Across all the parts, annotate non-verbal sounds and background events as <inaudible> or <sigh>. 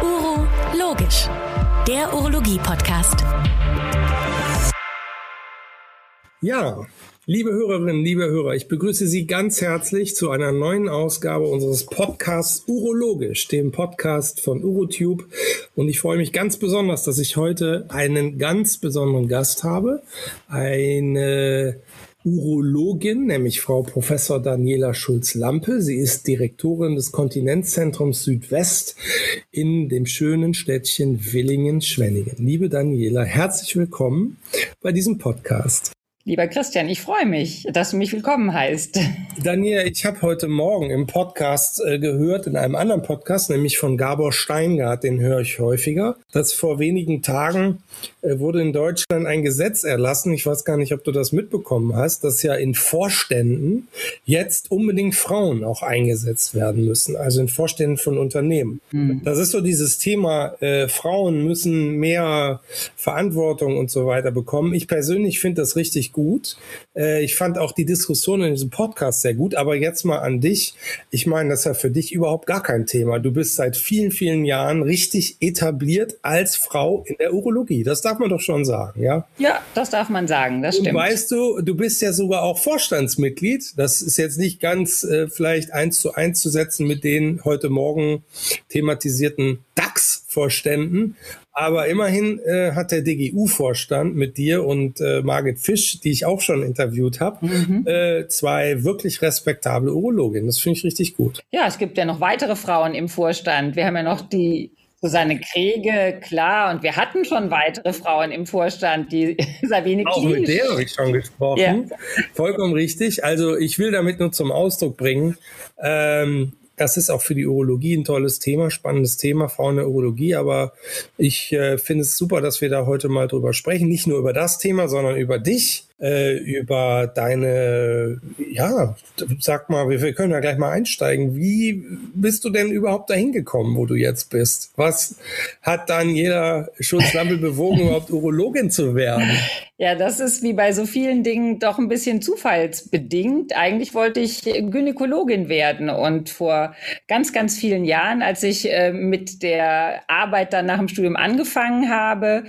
Uro Logisch, der Urologie-Podcast. Ja, liebe Hörerinnen, liebe Hörer, ich begrüße Sie ganz herzlich zu einer neuen Ausgabe unseres Podcasts Urologisch, dem Podcast von Urotube. Und ich freue mich ganz besonders, dass ich heute einen ganz besonderen Gast habe. Eine Urologin, nämlich Frau Professor Daniela Schulz-Lampe. Sie ist Direktorin des Kontinenzzentrums Südwest in dem schönen Städtchen Willingen-Schwenningen. Liebe Daniela, herzlich willkommen bei diesem Podcast. Lieber Christian, ich freue mich, dass du mich willkommen heißt. <laughs> Daniel, ich habe heute Morgen im Podcast äh, gehört, in einem anderen Podcast, nämlich von Gabor Steingart, den höre ich häufiger, dass vor wenigen Tagen äh, wurde in Deutschland ein Gesetz erlassen, ich weiß gar nicht, ob du das mitbekommen hast, dass ja in Vorständen jetzt unbedingt Frauen auch eingesetzt werden müssen, also in Vorständen von Unternehmen. Mhm. Das ist so dieses Thema, äh, Frauen müssen mehr Verantwortung und so weiter bekommen. Ich persönlich finde das richtig gut. Äh, ich fand auch die Diskussion in diesem Podcast sehr gut. Aber jetzt mal an dich. Ich meine, das ist ja für dich überhaupt gar kein Thema. Du bist seit vielen, vielen Jahren richtig etabliert als Frau in der Urologie. Das darf man doch schon sagen, ja? Ja, das darf man sagen. Das stimmt. Und weißt du, du bist ja sogar auch Vorstandsmitglied. Das ist jetzt nicht ganz äh, vielleicht eins zu eins zu setzen mit den heute Morgen thematisierten DAX-Vorständen. Aber immerhin äh, hat der DGU-Vorstand mit dir und äh, Margit Fisch, die ich auch schon interviewt habe, mhm. äh, zwei wirklich respektable Urologinnen. Das finde ich richtig gut. Ja, es gibt ja noch weitere Frauen im Vorstand. Wir haben ja noch die Susanne Kriege, klar, und wir hatten schon weitere Frauen im Vorstand, die <laughs> Sabine Auch Kiesch. mit der habe ich schon gesprochen. Ja. Vollkommen richtig. Also ich will damit nur zum Ausdruck bringen, ähm, das ist auch für die Urologie ein tolles Thema, spannendes Thema, Frauen der Urologie. Aber ich äh, finde es super, dass wir da heute mal drüber sprechen. Nicht nur über das Thema, sondern über dich äh, über deine, ja, sag mal, wir, wir können ja gleich mal einsteigen. Wie bist du denn überhaupt dahin gekommen, wo du jetzt bist? Was hat Daniela Schulz-Lampel bewogen, <laughs> überhaupt Urologin zu werden? Ja, das ist wie bei so vielen Dingen doch ein bisschen zufallsbedingt. Eigentlich wollte ich Gynäkologin werden und vor ganz, ganz vielen Jahren, als ich äh, mit der Arbeit dann nach dem Studium angefangen habe,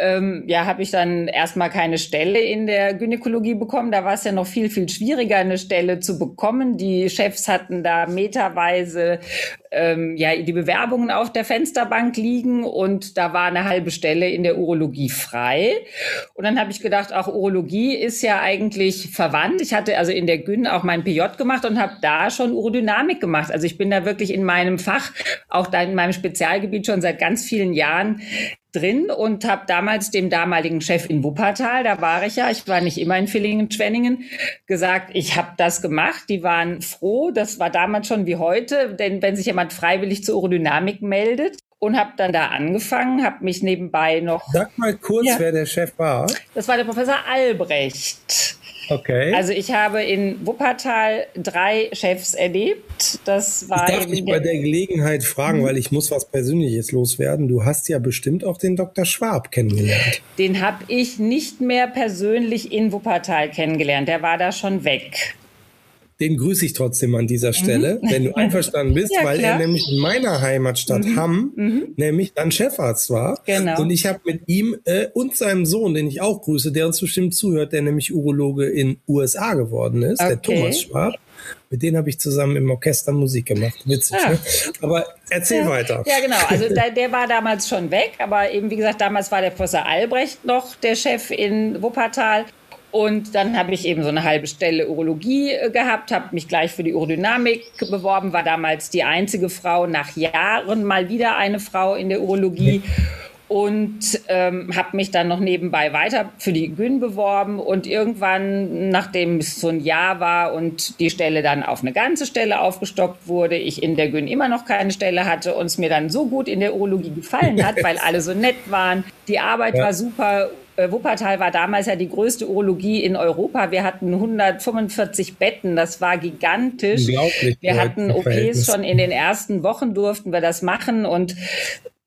ähm, ja, habe ich dann erstmal keine Stelle in der Gynäkologie bekommen. Da war es ja noch viel, viel schwieriger, eine Stelle zu bekommen. Die Chefs hatten da meterweise ähm, ja, die Bewerbungen auf der Fensterbank liegen und da war eine halbe Stelle in der Urologie frei. Und dann habe ich gedacht, auch Urologie ist ja eigentlich verwandt. Ich hatte also in der Gyn auch mein PJ gemacht und habe da schon Urodynamik gemacht. Also ich bin da wirklich in meinem Fach, auch da in meinem Spezialgebiet schon seit ganz vielen Jahren drin und habe damals dem damaligen Chef in Wuppertal, da war ich ja, ich war nicht immer in Villingen-Schwenningen, gesagt, ich habe das gemacht. Die waren froh, das war damals schon wie heute, denn wenn sich jemand freiwillig zur Urodynamik meldet, und habe dann da angefangen, habe mich nebenbei noch. Sag mal kurz, ja, wer der Chef war. Das war der Professor Albrecht. Okay. Also ich habe in Wuppertal drei Chefs erlebt. Das war ich darf dich bei der Gelegenheit fragen, mhm. weil ich muss was Persönliches loswerden. Du hast ja bestimmt auch den Dr. Schwab kennengelernt. Den habe ich nicht mehr persönlich in Wuppertal kennengelernt. Der war da schon weg den grüße ich trotzdem an dieser Stelle, mhm. wenn du <laughs> einverstanden bist, ja, weil klar. er nämlich in meiner Heimatstadt mhm. Hamm mhm. nämlich dann Chefarzt war. Genau. Und ich habe mit ihm äh, und seinem Sohn, den ich auch grüße, der uns bestimmt zuhört, der nämlich Urologe in USA geworden ist, okay. der Thomas Schwab. Mit denen habe ich zusammen im Orchester Musik gemacht. Witzig, ja. ne? Aber erzähl ja. weiter. Ja, genau. Also der, der, war damals schon weg, aber eben, wie gesagt, damals war der Professor Albrecht noch der Chef in Wuppertal. Und dann habe ich eben so eine halbe Stelle Urologie äh, gehabt, habe mich gleich für die Urodynamik beworben, war damals die einzige Frau nach Jahren mal wieder eine Frau in der Urologie. Und ähm, habe mich dann noch nebenbei weiter für die Gyn beworben. Und irgendwann, nachdem es so ein Jahr war und die Stelle dann auf eine ganze Stelle aufgestockt wurde, ich in der Gyn immer noch keine Stelle hatte und es mir dann so gut in der Urologie gefallen hat, <laughs> weil alle so nett waren, die Arbeit ja. war super Wuppertal war damals ja die größte Urologie in Europa. Wir hatten 145 Betten, das war gigantisch. Wir hatten OPs schon in den ersten Wochen durften wir das machen und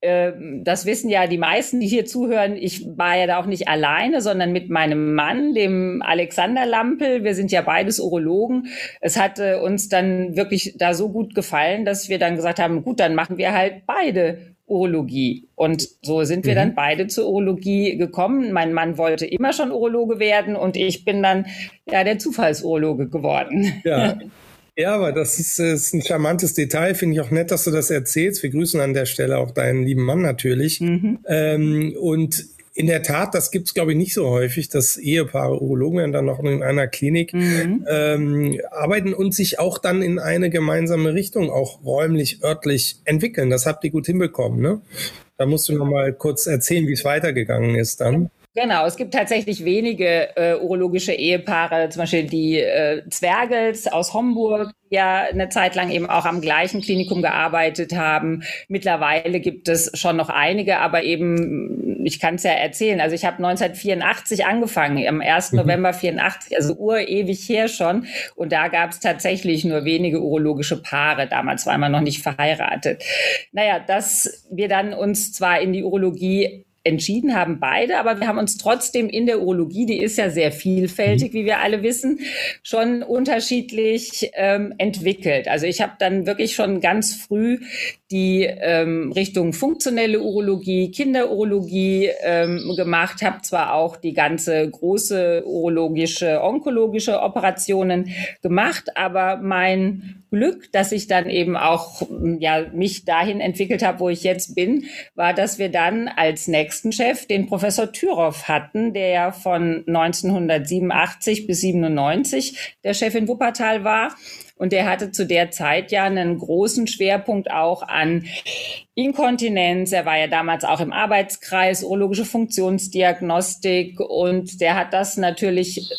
ähm, das wissen ja die meisten, die hier zuhören. Ich war ja da auch nicht alleine, sondern mit meinem Mann, dem Alexander Lampel. Wir sind ja beides Urologen. Es hatte uns dann wirklich da so gut gefallen, dass wir dann gesagt haben, gut, dann machen wir halt beide Urologie. Und so sind wir mhm. dann beide zur Urologie gekommen. Mein Mann wollte immer schon Urologe werden und ich bin dann ja der Zufallsurologe geworden. Ja. <laughs> Ja, aber das ist, ist ein charmantes Detail. Finde ich auch nett, dass du das erzählst. Wir grüßen an der Stelle auch deinen lieben Mann natürlich. Mhm. Ähm, und in der Tat, das gibt's glaube ich nicht so häufig, dass Ehepaare Urologen dann noch in einer Klinik mhm. ähm, arbeiten und sich auch dann in eine gemeinsame Richtung auch räumlich, örtlich entwickeln. Das habt ihr gut hinbekommen, ne? Da musst du noch mal kurz erzählen, wie es weitergegangen ist dann. Genau, es gibt tatsächlich wenige äh, urologische Ehepaare, zum Beispiel die äh, Zwergels aus Homburg, die ja eine Zeit lang eben auch am gleichen Klinikum gearbeitet haben. Mittlerweile gibt es schon noch einige, aber eben, ich kann es ja erzählen, also ich habe 1984 angefangen, am 1. Mhm. November 84, also urewig her schon. Und da gab es tatsächlich nur wenige urologische Paare. Damals war man noch nicht verheiratet. Naja, dass wir dann uns zwar in die Urologie entschieden haben beide, aber wir haben uns trotzdem in der Urologie, die ist ja sehr vielfältig, mhm. wie wir alle wissen, schon unterschiedlich ähm, entwickelt. Also ich habe dann wirklich schon ganz früh die ähm, Richtung funktionelle Urologie, Kinderurologie ähm, gemacht, habe zwar auch die ganze große urologische, onkologische Operationen gemacht, aber mein Glück, dass ich dann eben auch ja mich dahin entwickelt habe, wo ich jetzt bin, war, dass wir dann als nächsten Chef den Professor Thüroff hatten, der ja von 1987 bis 97 der Chef in Wuppertal war. Und der hatte zu der Zeit ja einen großen Schwerpunkt auch an Inkontinenz. Er war ja damals auch im Arbeitskreis urologische Funktionsdiagnostik und der hat das natürlich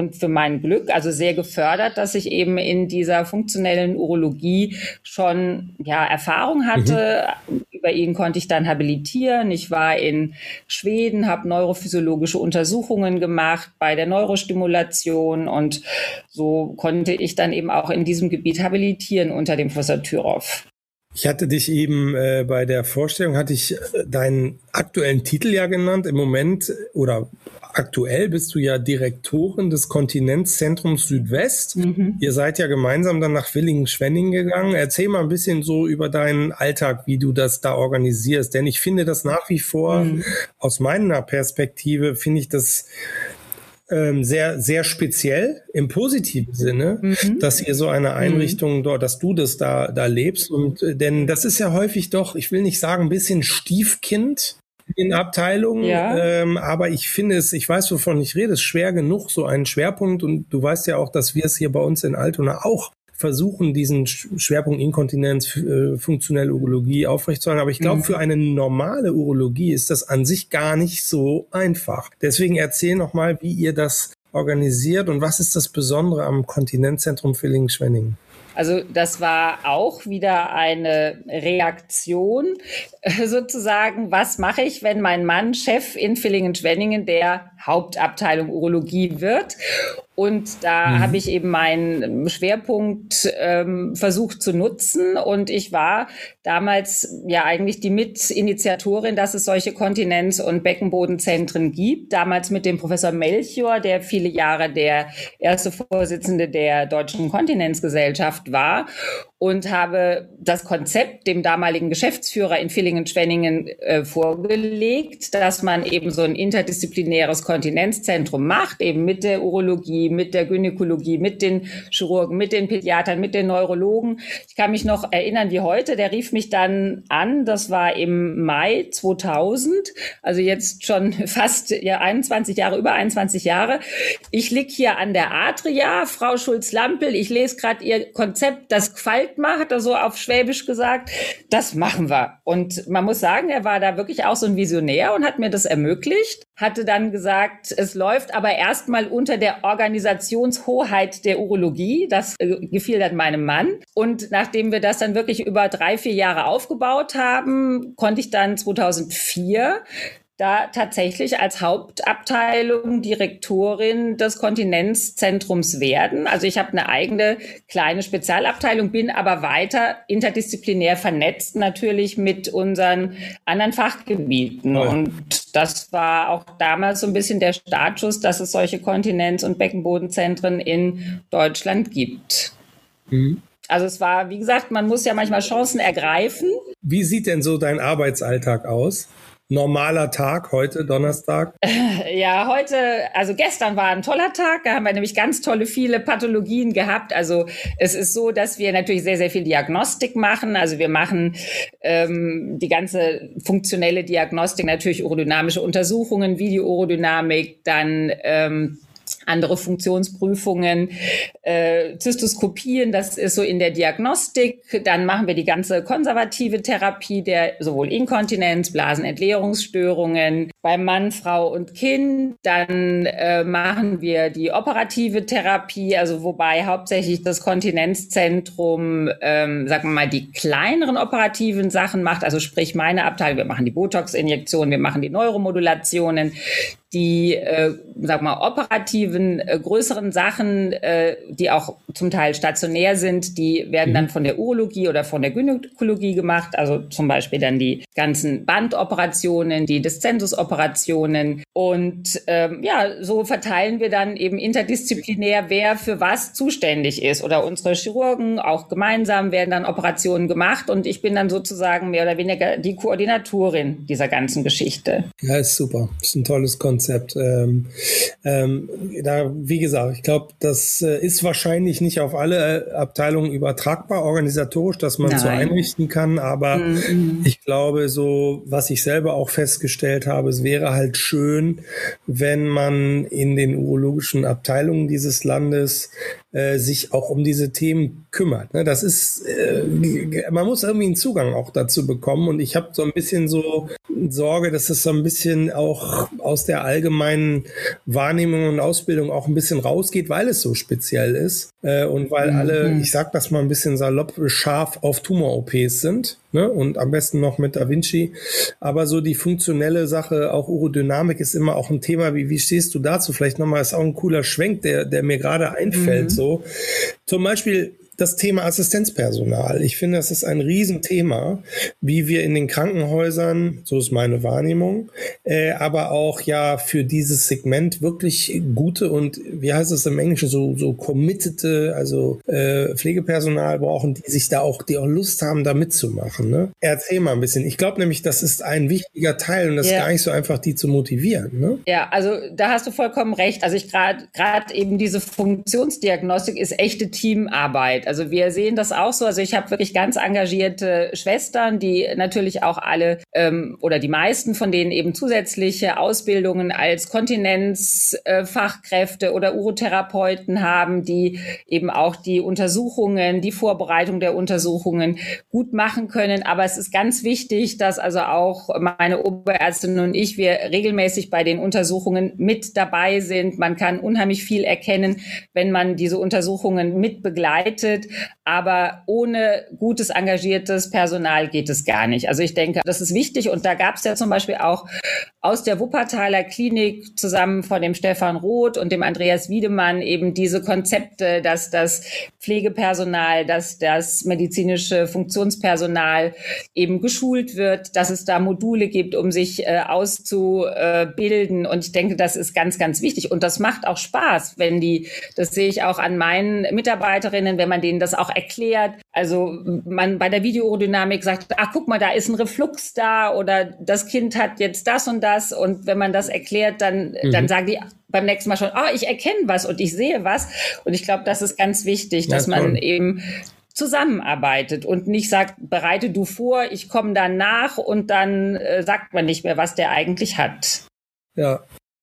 und für mein Glück also sehr gefördert, dass ich eben in dieser funktionellen Urologie schon ja Erfahrung hatte. Mhm. Über ihn konnte ich dann habilitieren. Ich war in Schweden, habe neurophysiologische Untersuchungen gemacht bei der Neurostimulation und so konnte ich dann eben auch in diesem Gebiet habilitieren unter dem Professor Thüroff. Ich hatte dich eben äh, bei der Vorstellung, hatte ich äh, deinen aktuellen Titel ja genannt. Im Moment oder aktuell bist du ja Direktorin des Kontinenzzentrums Südwest. Mhm. Ihr seid ja gemeinsam dann nach Willingen-Schwenning gegangen. Erzähl mal ein bisschen so über deinen Alltag, wie du das da organisierst. Denn ich finde das nach wie vor, mhm. aus meiner Perspektive, finde ich das ähm, sehr, sehr speziell im positiven Sinne, mhm. dass ihr so eine Einrichtung mhm. dort, dass du das da, da lebst. Und äh, denn das ist ja häufig doch, ich will nicht sagen, ein bisschen Stiefkind in Abteilungen. Ja. Ähm, aber ich finde es, ich weiß, wovon ich rede, es ist schwer genug, so einen Schwerpunkt. Und du weißt ja auch, dass wir es hier bei uns in Altona auch versuchen, diesen Schwerpunkt Inkontinenz, äh, funktionelle Urologie aufrechtzuerhalten. Aber ich glaube, mhm. für eine normale Urologie ist das an sich gar nicht so einfach. Deswegen erzähl noch mal, wie ihr das organisiert und was ist das Besondere am Kontinenzzentrum Villingen-Schwenningen? Also das war auch wieder eine Reaktion <laughs> sozusagen. Was mache ich, wenn mein Mann Chef in Villingen-Schwenningen der Hauptabteilung Urologie wird? Und da mhm. habe ich eben meinen Schwerpunkt ähm, versucht zu nutzen. Und ich war damals ja eigentlich die Mitinitiatorin, dass es solche Kontinenz- und Beckenbodenzentren gibt. Damals mit dem Professor Melchior, der viele Jahre der erste Vorsitzende der Deutschen Kontinenzgesellschaft war und habe das Konzept dem damaligen Geschäftsführer in Villingen-Schwenningen äh, vorgelegt, dass man eben so ein interdisziplinäres Kontinenzzentrum macht, eben mit der Urologie, mit der Gynäkologie, mit den Chirurgen, mit den Pädiatern, mit den Neurologen. Ich kann mich noch erinnern wie heute, der rief mich dann an, das war im Mai 2000, also jetzt schon <laughs> fast ja 21 Jahre, über 21 Jahre. Ich lieg hier an der Adria, Frau Schulz-Lampel, ich lese gerade Ihr Konzept, das gefällt mal, hat er so auf Schwäbisch gesagt, das machen wir. Und man muss sagen, er war da wirklich auch so ein Visionär und hat mir das ermöglicht, hatte dann gesagt, es läuft aber erstmal unter der Organisationshoheit der Urologie. Das äh, gefiel dann meinem Mann. Und nachdem wir das dann wirklich über drei, vier Jahre aufgebaut haben, konnte ich dann 2004 da tatsächlich als Hauptabteilung Direktorin des Kontinenzzentrums werden. Also ich habe eine eigene kleine Spezialabteilung, bin aber weiter interdisziplinär vernetzt natürlich mit unseren anderen Fachgebieten. Oh. Und das war auch damals so ein bisschen der Startschuss, dass es solche Kontinenz- und Beckenbodenzentren in Deutschland gibt. Mhm. Also es war, wie gesagt, man muss ja manchmal Chancen ergreifen. Wie sieht denn so dein Arbeitsalltag aus? Normaler Tag heute, Donnerstag? <laughs> Ja, heute, also gestern war ein toller Tag. Da haben wir nämlich ganz tolle, viele Pathologien gehabt. Also es ist so, dass wir natürlich sehr, sehr viel Diagnostik machen. Also wir machen ähm, die ganze funktionelle Diagnostik, natürlich urodynamische Untersuchungen, Video-Urodynamik, dann ähm, andere Funktionsprüfungen, äh, Zystoskopien, das ist so in der Diagnostik. Dann machen wir die ganze konservative Therapie der sowohl Inkontinenz, Blasenentleerungsstörungen beim Mann, Frau und Kind. Dann äh, machen wir die operative Therapie, also wobei hauptsächlich das Kontinenzzentrum, ähm, sagen wir mal, die kleineren operativen Sachen macht, also sprich meine Abteilung, wir machen die Botox-Injektionen, wir machen die Neuromodulationen, die, äh, sag mal, operativen, äh, größeren Sachen, äh, die auch zum Teil stationär sind, die werden mhm. dann von der Urologie oder von der Gynäkologie gemacht. Also zum Beispiel dann die ganzen Bandoperationen, die Descensus-Operationen. Und ähm, ja, so verteilen wir dann eben interdisziplinär, wer für was zuständig ist. Oder unsere Chirurgen auch gemeinsam werden dann Operationen gemacht. Und ich bin dann sozusagen mehr oder weniger die Koordinatorin dieser ganzen Geschichte. Ja, ist super. Ist ein tolles Konzept. Konzept. Ähm, ähm, da, wie gesagt, ich glaube, das äh, ist wahrscheinlich nicht auf alle äh, Abteilungen übertragbar, organisatorisch, dass man Nein. so einrichten kann. Aber mhm. ich glaube, so, was ich selber auch festgestellt habe, es wäre halt schön, wenn man in den urologischen Abteilungen dieses Landes äh, sich auch um diese Themen kümmert. Ne? Das ist, äh, man muss irgendwie einen Zugang auch dazu bekommen und ich habe so ein bisschen so Sorge, dass es so ein bisschen auch aus der allgemeinen Wahrnehmung und Ausbildung auch ein bisschen rausgeht, weil es so speziell ist äh, und weil mhm. alle, ich sag das mal ein bisschen salopp, scharf auf Tumor-OPs sind ne? und am besten noch mit Da Vinci. Aber so die funktionelle Sache, auch Urodynamik ist immer auch ein Thema. Wie, wie stehst du dazu? Vielleicht nochmal, ist auch ein cooler Schwenk, der, der mir gerade einfällt. Mhm. So zum Beispiel das Thema Assistenzpersonal. Ich finde, das ist ein Riesenthema, wie wir in den Krankenhäusern, so ist meine Wahrnehmung, äh, aber auch ja für dieses Segment wirklich gute und, wie heißt es im Englischen, so, so committete, also äh, Pflegepersonal brauchen, die sich da auch, die auch Lust haben, da mitzumachen. Ne? Erzähl mal ein bisschen. Ich glaube nämlich, das ist ein wichtiger Teil und das yeah. ist gar nicht so einfach, die zu motivieren. Ne? Ja, also da hast du vollkommen recht. Also ich gerade gerade eben diese Funktionsdiagnostik ist echte Teamarbeit. Also wir sehen das auch so. Also ich habe wirklich ganz engagierte Schwestern, die natürlich auch alle ähm, oder die meisten von denen eben zusätzliche Ausbildungen als Kontinenzfachkräfte äh, oder Urotherapeuten haben, die eben auch die Untersuchungen, die Vorbereitung der Untersuchungen gut machen können. Aber es ist ganz wichtig, dass also auch meine Oberärztin und ich, wir regelmäßig bei den Untersuchungen mit dabei sind. Man kann unheimlich viel erkennen, wenn man diese Untersuchungen mit begleitet findet. Aber ohne gutes, engagiertes Personal geht es gar nicht. Also ich denke, das ist wichtig. Und da gab es ja zum Beispiel auch aus der Wuppertaler Klinik zusammen von dem Stefan Roth und dem Andreas Wiedemann eben diese Konzepte, dass das Pflegepersonal, dass das medizinische Funktionspersonal eben geschult wird, dass es da Module gibt, um sich äh, auszubilden. Und ich denke, das ist ganz, ganz wichtig. Und das macht auch Spaß, wenn die, das sehe ich auch an meinen Mitarbeiterinnen, wenn man denen das auch erklärt. Also man bei der Videodynamik sagt, ach guck mal, da ist ein Reflux da oder das Kind hat jetzt das und das. Und wenn man das erklärt, dann, mhm. dann sagen die beim nächsten Mal schon, oh, ich erkenne was und ich sehe was. Und ich glaube, das ist ganz wichtig, dass ja, man eben zusammenarbeitet und nicht sagt, bereite du vor, ich komme dann nach und dann äh, sagt man nicht mehr, was der eigentlich hat. Ja,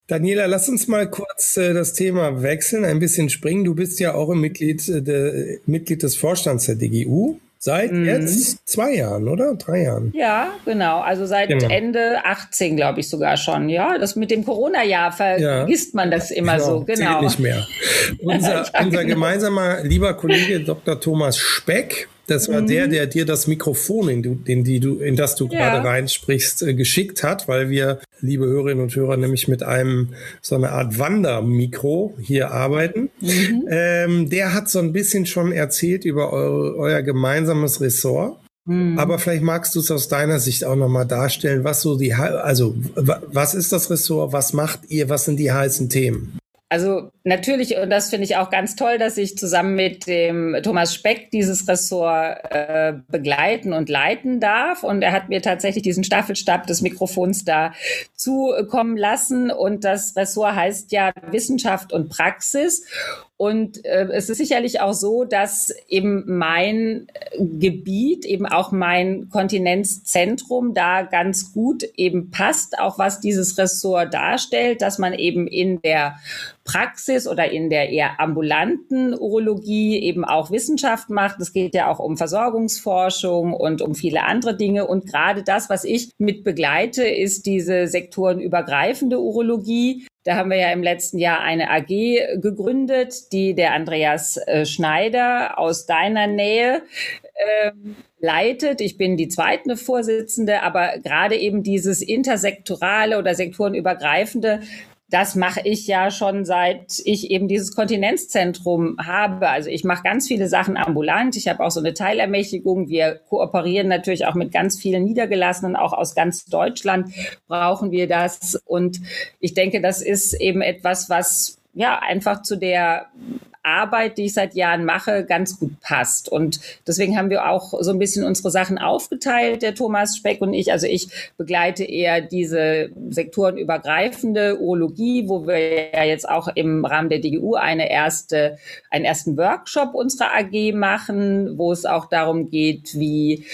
Daniela, lass uns mal kurz äh, das Thema wechseln, ein bisschen springen. Du bist ja auch ein Mitglied, äh, de, Mitglied des Vorstands der DGU. Seit mhm. jetzt zwei Jahren, oder? Drei Jahren. Ja, genau. Also seit genau. Ende 18, glaube ich sogar schon. Ja, das mit dem Corona-Jahr vergisst ja. man das immer genau, so. Genau. Nicht mehr. <laughs> Unser, ja, unser genau. gemeinsamer lieber Kollege Dr. Thomas Speck das war mhm. der, der dir das Mikrofon, in, du, in, die du, in das du ja. gerade reinsprichst, äh, geschickt hat, weil wir liebe Hörerinnen und Hörer, nämlich mit einem so eine Art Wandermikro hier arbeiten. Mhm. Ähm, der hat so ein bisschen schon erzählt über eure, euer gemeinsames Ressort. Mhm. Aber vielleicht magst du es aus deiner Sicht auch nochmal darstellen, was so die, also was ist das Ressort, was macht ihr, was sind die heißen Themen? Also natürlich, und das finde ich auch ganz toll, dass ich zusammen mit dem Thomas Speck dieses Ressort äh, begleiten und leiten darf. Und er hat mir tatsächlich diesen Staffelstab des Mikrofons da zukommen lassen. Und das Ressort heißt ja Wissenschaft und Praxis. Und äh, es ist sicherlich auch so, dass eben mein Gebiet, eben auch mein Kontinenzzentrum da ganz gut eben passt, auch was dieses Ressort darstellt, dass man eben in der Praxis oder in der eher ambulanten Urologie eben auch Wissenschaft macht. Es geht ja auch um Versorgungsforschung und um viele andere Dinge. Und gerade das, was ich mit begleite, ist diese sektorenübergreifende Urologie. Da haben wir ja im letzten Jahr eine AG gegründet, die der Andreas äh, Schneider aus deiner Nähe ähm, leitet. Ich bin die zweite Vorsitzende, aber gerade eben dieses intersektorale oder sektorenübergreifende das mache ich ja schon seit ich eben dieses Kontinenzzentrum habe. Also ich mache ganz viele Sachen ambulant. Ich habe auch so eine Teilermächtigung. Wir kooperieren natürlich auch mit ganz vielen Niedergelassenen, auch aus ganz Deutschland brauchen wir das. Und ich denke, das ist eben etwas, was ja einfach zu der Arbeit, die ich seit Jahren mache, ganz gut passt. Und deswegen haben wir auch so ein bisschen unsere Sachen aufgeteilt, der Thomas Speck und ich. Also ich begleite eher diese sektorenübergreifende Urologie, wo wir ja jetzt auch im Rahmen der DGU eine erste, einen ersten Workshop unserer AG machen, wo es auch darum geht, wie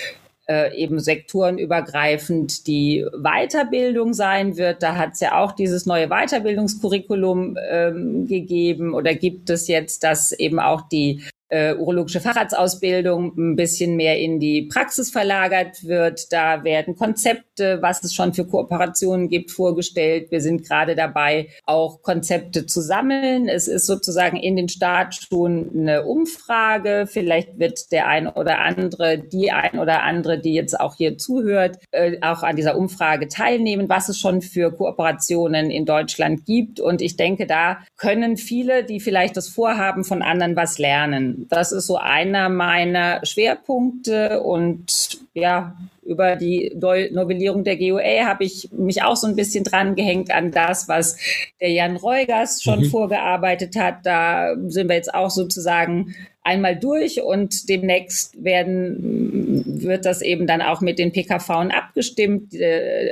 äh, eben sektorenübergreifend die Weiterbildung sein wird. Da hat es ja auch dieses neue Weiterbildungskurriculum ähm, gegeben oder gibt es jetzt, dass eben auch die äh, urologische Facharztausbildung ein bisschen mehr in die Praxis verlagert wird. Da werden Konzepte, was es schon für Kooperationen gibt, vorgestellt. Wir sind gerade dabei, auch Konzepte zu sammeln. Es ist sozusagen in den Startschuhen eine Umfrage. Vielleicht wird der ein oder andere, die ein oder andere, die jetzt auch hier zuhört, äh, auch an dieser Umfrage teilnehmen, was es schon für Kooperationen in Deutschland gibt. Und ich denke, da können viele, die vielleicht das Vorhaben von anderen was lernen. Das ist so einer meiner Schwerpunkte und ja, über die Novellierung der GOA habe ich mich auch so ein bisschen dran gehängt an das, was der Jan Reugers schon mhm. vorgearbeitet hat. Da sind wir jetzt auch sozusagen einmal durch und demnächst werden, wird das eben dann auch mit den PKV abgestimmt.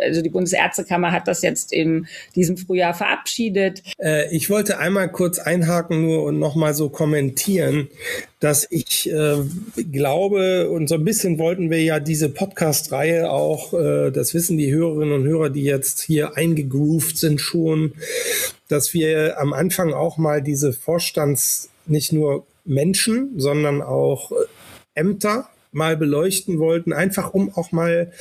Also die Bundesärztekammer hat das jetzt in diesem Frühjahr verabschiedet. Äh, ich wollte einmal kurz einhaken nur und nochmal so kommentieren, dass ich äh, glaube und so ein bisschen wollten wir ja diese Podcast-Reihe auch, äh, das wissen die Hörerinnen und Hörer, die jetzt hier eingegroovt sind schon, dass wir am Anfang auch mal diese Vorstands nicht nur Menschen, sondern auch äh, Ämter mal beleuchten wollten, einfach um auch mal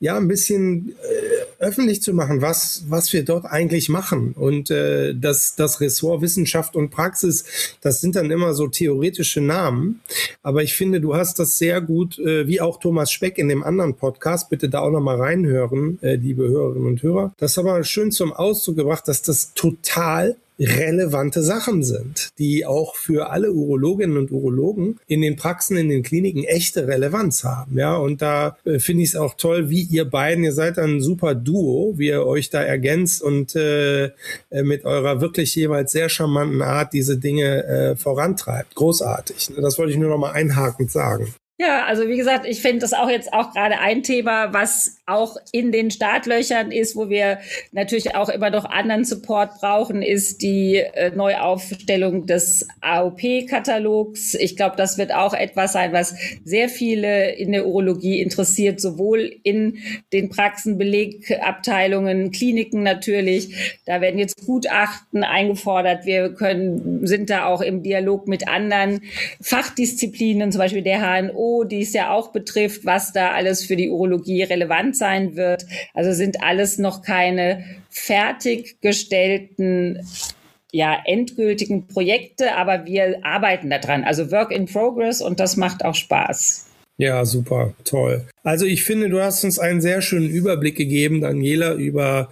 ja ein bisschen äh, öffentlich zu machen, was was wir dort eigentlich machen. Und äh, das das Ressort Wissenschaft und Praxis, das sind dann immer so theoretische Namen, aber ich finde, du hast das sehr gut, äh, wie auch Thomas Speck in dem anderen Podcast, bitte da auch noch mal reinhören, äh, liebe Hörerinnen und Hörer, das aber schön zum Ausdruck gebracht, dass das total relevante Sachen sind, die auch für alle Urologinnen und Urologen in den Praxen, in den Kliniken echte Relevanz haben. Ja, und da äh, finde ich es auch toll, wie ihr beiden, ihr seid ein super Duo, wie ihr euch da ergänzt und äh, äh, mit eurer wirklich jeweils sehr charmanten Art diese Dinge äh, vorantreibt. Großartig. Das wollte ich nur noch mal einhakend sagen. Ja, also wie gesagt, ich finde das auch jetzt auch gerade ein Thema, was auch in den Startlöchern ist, wo wir natürlich auch immer noch anderen Support brauchen, ist die äh, Neuaufstellung des AOP-Katalogs. Ich glaube, das wird auch etwas sein, was sehr viele in der Urologie interessiert, sowohl in den Praxen, Belegabteilungen, Kliniken natürlich. Da werden jetzt Gutachten eingefordert. Wir können, sind da auch im Dialog mit anderen Fachdisziplinen, zum Beispiel der HNO die es ja auch betrifft, was da alles für die Urologie relevant sein wird. Also sind alles noch keine fertiggestellten ja, endgültigen Projekte, aber wir arbeiten daran. Also Work in Progress und das macht auch Spaß. Ja, super, toll. Also ich finde, du hast uns einen sehr schönen Überblick gegeben, Daniela, über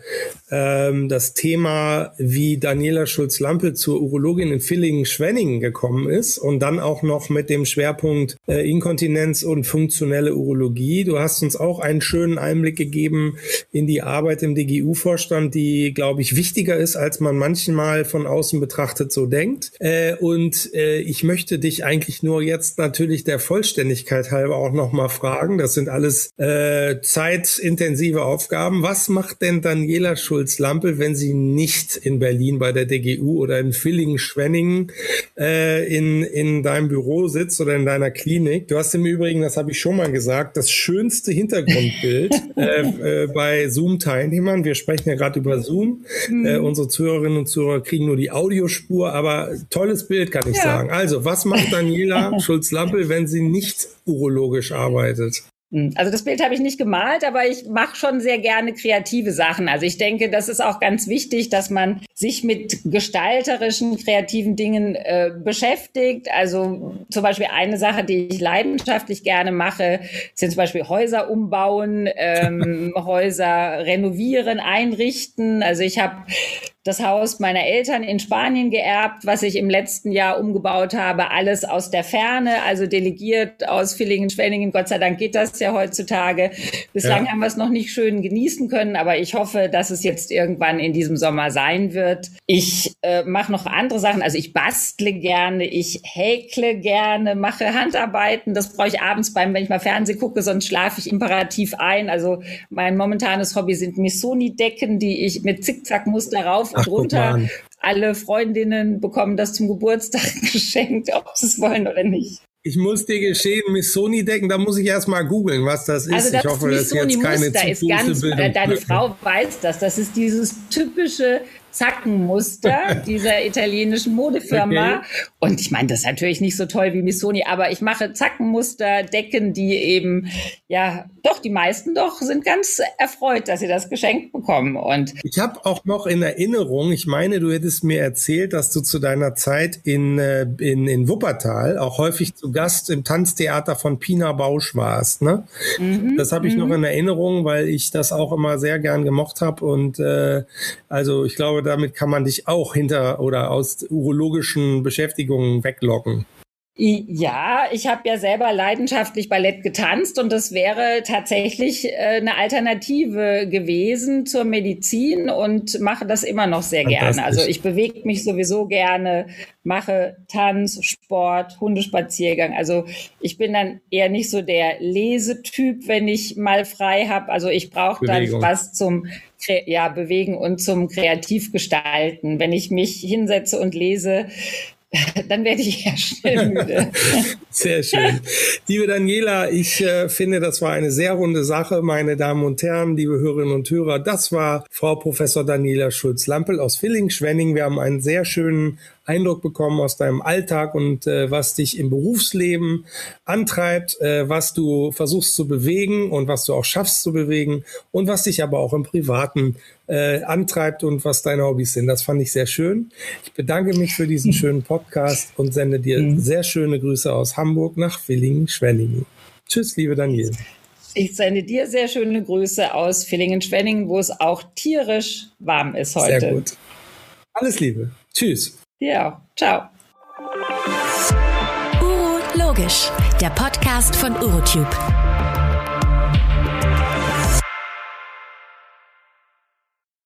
ähm, das Thema, wie Daniela Schulz-Lampe zur Urologin in Villingen-Schwenningen gekommen ist und dann auch noch mit dem Schwerpunkt äh, Inkontinenz und funktionelle Urologie. Du hast uns auch einen schönen Einblick gegeben in die Arbeit im DGU-Vorstand, die, glaube ich, wichtiger ist, als man manchmal von außen betrachtet so denkt. Äh, und äh, ich möchte dich eigentlich nur jetzt natürlich der Vollständigkeit halber auch nochmal fragen. Das sind alles äh, zeitintensive Aufgaben. Was macht denn Daniela Schulz Schulz-Lampe, wenn sie nicht in Berlin bei der DGU oder in Villingen-Schwenningen äh, in, in deinem Büro sitzt oder in deiner Klinik. Du hast im Übrigen, das habe ich schon mal gesagt, das schönste Hintergrundbild <laughs> äh, äh, bei Zoom-Teilnehmern. Wir sprechen ja gerade über Zoom. Mhm. Äh, unsere Zuhörerinnen und Zuhörer kriegen nur die Audiospur, aber tolles Bild kann ich ja. sagen. Also, was macht Daniela <laughs> Schulz-Lampe, wenn sie nicht urologisch arbeitet? Hm, also das Bild habe ich nicht gemalt, aber ich mache schon sehr gerne kreative Sachen. Also ich denke, das ist auch ganz wichtig, dass man sich mit gestalterischen, kreativen Dingen äh, beschäftigt. Also zum Beispiel eine Sache, die ich leidenschaftlich gerne mache, sind zum Beispiel Häuser umbauen, ähm, <laughs> Häuser renovieren, einrichten. Also ich habe das Haus meiner Eltern in Spanien geerbt, was ich im letzten Jahr umgebaut habe, alles aus der Ferne, also delegiert aus Villingen, Schwenningen. Gott sei Dank geht das ja heutzutage. Bislang ja. haben wir es noch nicht schön genießen können, aber ich hoffe, dass es jetzt irgendwann in diesem Sommer sein wird. Ich äh, mache noch andere Sachen, also ich bastle gerne, ich häkle gerne, mache Handarbeiten. Das brauche ich abends beim, wenn ich mal Fernsehen gucke, sonst schlafe ich imperativ ein. Also mein momentanes Hobby sind Missoni-Decken, die ich mit Zickzackmuster rauf Ach, drunter. Alle Freundinnen bekommen das zum Geburtstag <laughs> geschenkt, ob sie es wollen oder nicht. Ich muss dir geschehen, Missoni decken, da muss ich erst mal googeln, was das ist. Also das ich hoffe, das ist jetzt keine Muster ist ganz, äh, Deine Frau weiß das. Das ist dieses typische Zackenmuster <laughs> dieser italienischen Modefirma. Okay. Und ich meine, das ist natürlich nicht so toll wie Missoni, aber ich mache Zackenmuster, Decken, die eben, ja, doch, die meisten doch sind ganz erfreut, dass sie das geschenkt bekommen. Und ich habe auch noch in Erinnerung, ich meine, du hättest mir erzählt, dass du zu deiner Zeit in, äh, in, in Wuppertal auch häufig zu Gast im Tanztheater von Pina Bausch warst. Ne? Mhm, das habe ich noch mhm. in Erinnerung, weil ich das auch immer sehr gern gemocht habe. Und äh, also ich glaube, damit kann man dich auch hinter oder aus urologischen Beschäftigungen weglocken. Ja, ich habe ja selber leidenschaftlich Ballett getanzt und das wäre tatsächlich äh, eine Alternative gewesen zur Medizin und mache das immer noch sehr gerne. Also ich bewege mich sowieso gerne, mache Tanz, Sport, Hundespaziergang. Also ich bin dann eher nicht so der Lesetyp, wenn ich mal frei habe. Also ich brauche dann was zum ja, bewegen und zum Kreativgestalten. Wenn ich mich hinsetze und lese, <laughs> dann werde ich ja schnell müde. <laughs> Sehr schön. Liebe Daniela, ich äh, finde, das war eine sehr runde Sache, meine Damen und Herren, liebe Hörerinnen und Hörer. Das war Frau Professor Daniela Schulz-Lampel aus Villingen-Schwenning. Wir haben einen sehr schönen Eindruck bekommen aus deinem Alltag und äh, was dich im Berufsleben antreibt, äh, was du versuchst zu bewegen und was du auch schaffst zu bewegen und was dich aber auch im Privaten äh, antreibt und was deine Hobbys sind. Das fand ich sehr schön. Ich bedanke mich für diesen schönen Podcast und sende dir mhm. sehr schöne Grüße aus Hamburg nach Villingen-Schwenningen. Tschüss, liebe Daniel. Ich sende dir sehr schöne Grüße aus Villingen-Schwenningen, wo es auch tierisch warm ist heute. Sehr gut. Alles Liebe. Tschüss. Ja, ciao. Uro Logisch, der Podcast von Urotube.